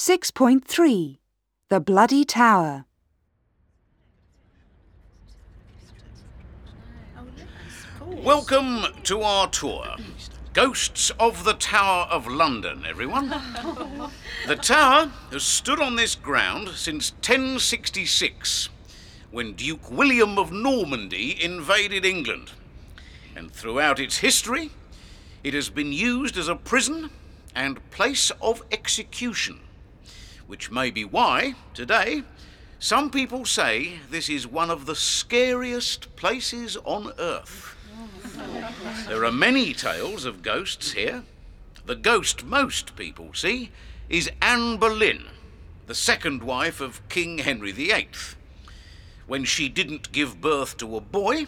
6.3 The Bloody Tower. Welcome to our tour. Ghosts of the Tower of London, everyone. the tower has stood on this ground since 1066, when Duke William of Normandy invaded England. And throughout its history, it has been used as a prison and place of execution, which may be why, today, some people say this is one of the scariest places on earth. There are many tales of ghosts here. The ghost most people see is Anne Boleyn, the second wife of King Henry VIII. When she didn't give birth to a boy,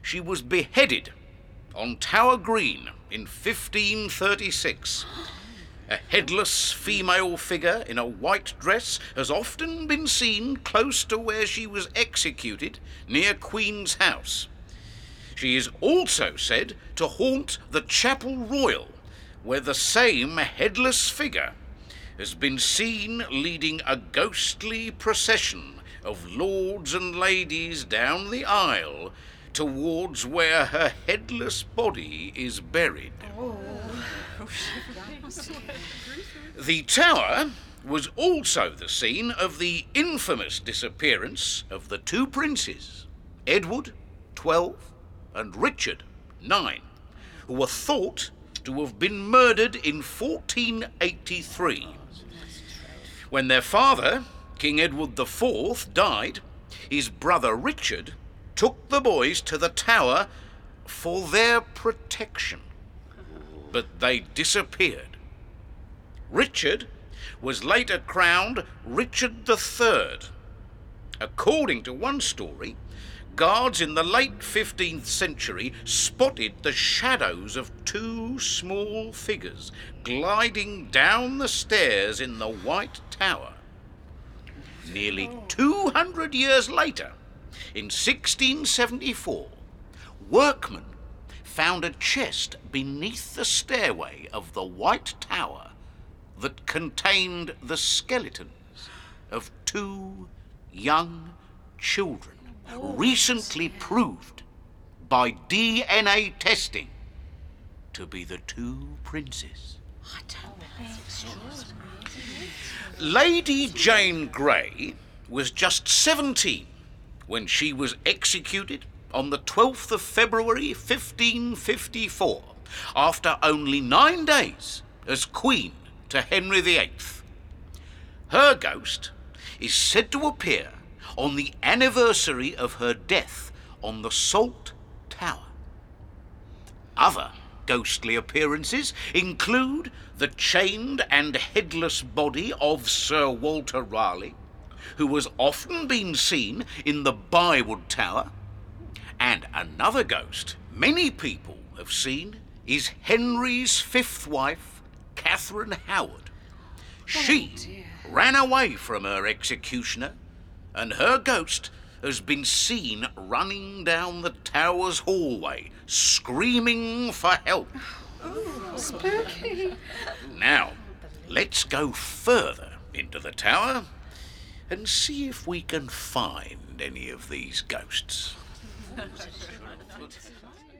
she was beheaded on Tower Green in 1536. A headless female figure in a white dress has often been seen close to where she was executed near Queen's House. She is also said to haunt the Chapel Royal, where the same headless figure has been seen leading a ghostly procession of lords and ladies down the aisle towards where her headless body is buried. the tower was also the scene of the infamous disappearance of the two princes, Edward, 12, and Richard, 9, who were thought to have been murdered in 1483. When their father, King Edward IV, died, his brother Richard took the boys to the tower for their protection. But they disappeared. Richard was later crowned Richard III. According to one story, guards in the late 15th century spotted the shadows of two small figures gliding down the stairs in the White Tower. Nearly 200 years later, in 1674, workmen found a chest beneath the stairway of the White Tower that contained the skeletons of two young children, recently proved by DNA testing to be the two princes. Lady Jane Grey was just 17 when she was executed on the 12th of February 1554 after only nine days as Queen to Henry VIII. Her ghost is said to appear on the anniversary of her death on the Salt Tower. Other ghostly appearances include the chained and headless body of Sir Walter Raleigh, who has often been seen in the Byward Tower, and another ghost many people have seen is Henry's fifth wife, Catherine Howard. Oh, she ran away from her executioner, and her ghost has been seen running down the tower's hallway, screaming for help. Oh, spooky. Now, let's go further into the tower and see if we can find any of these ghosts.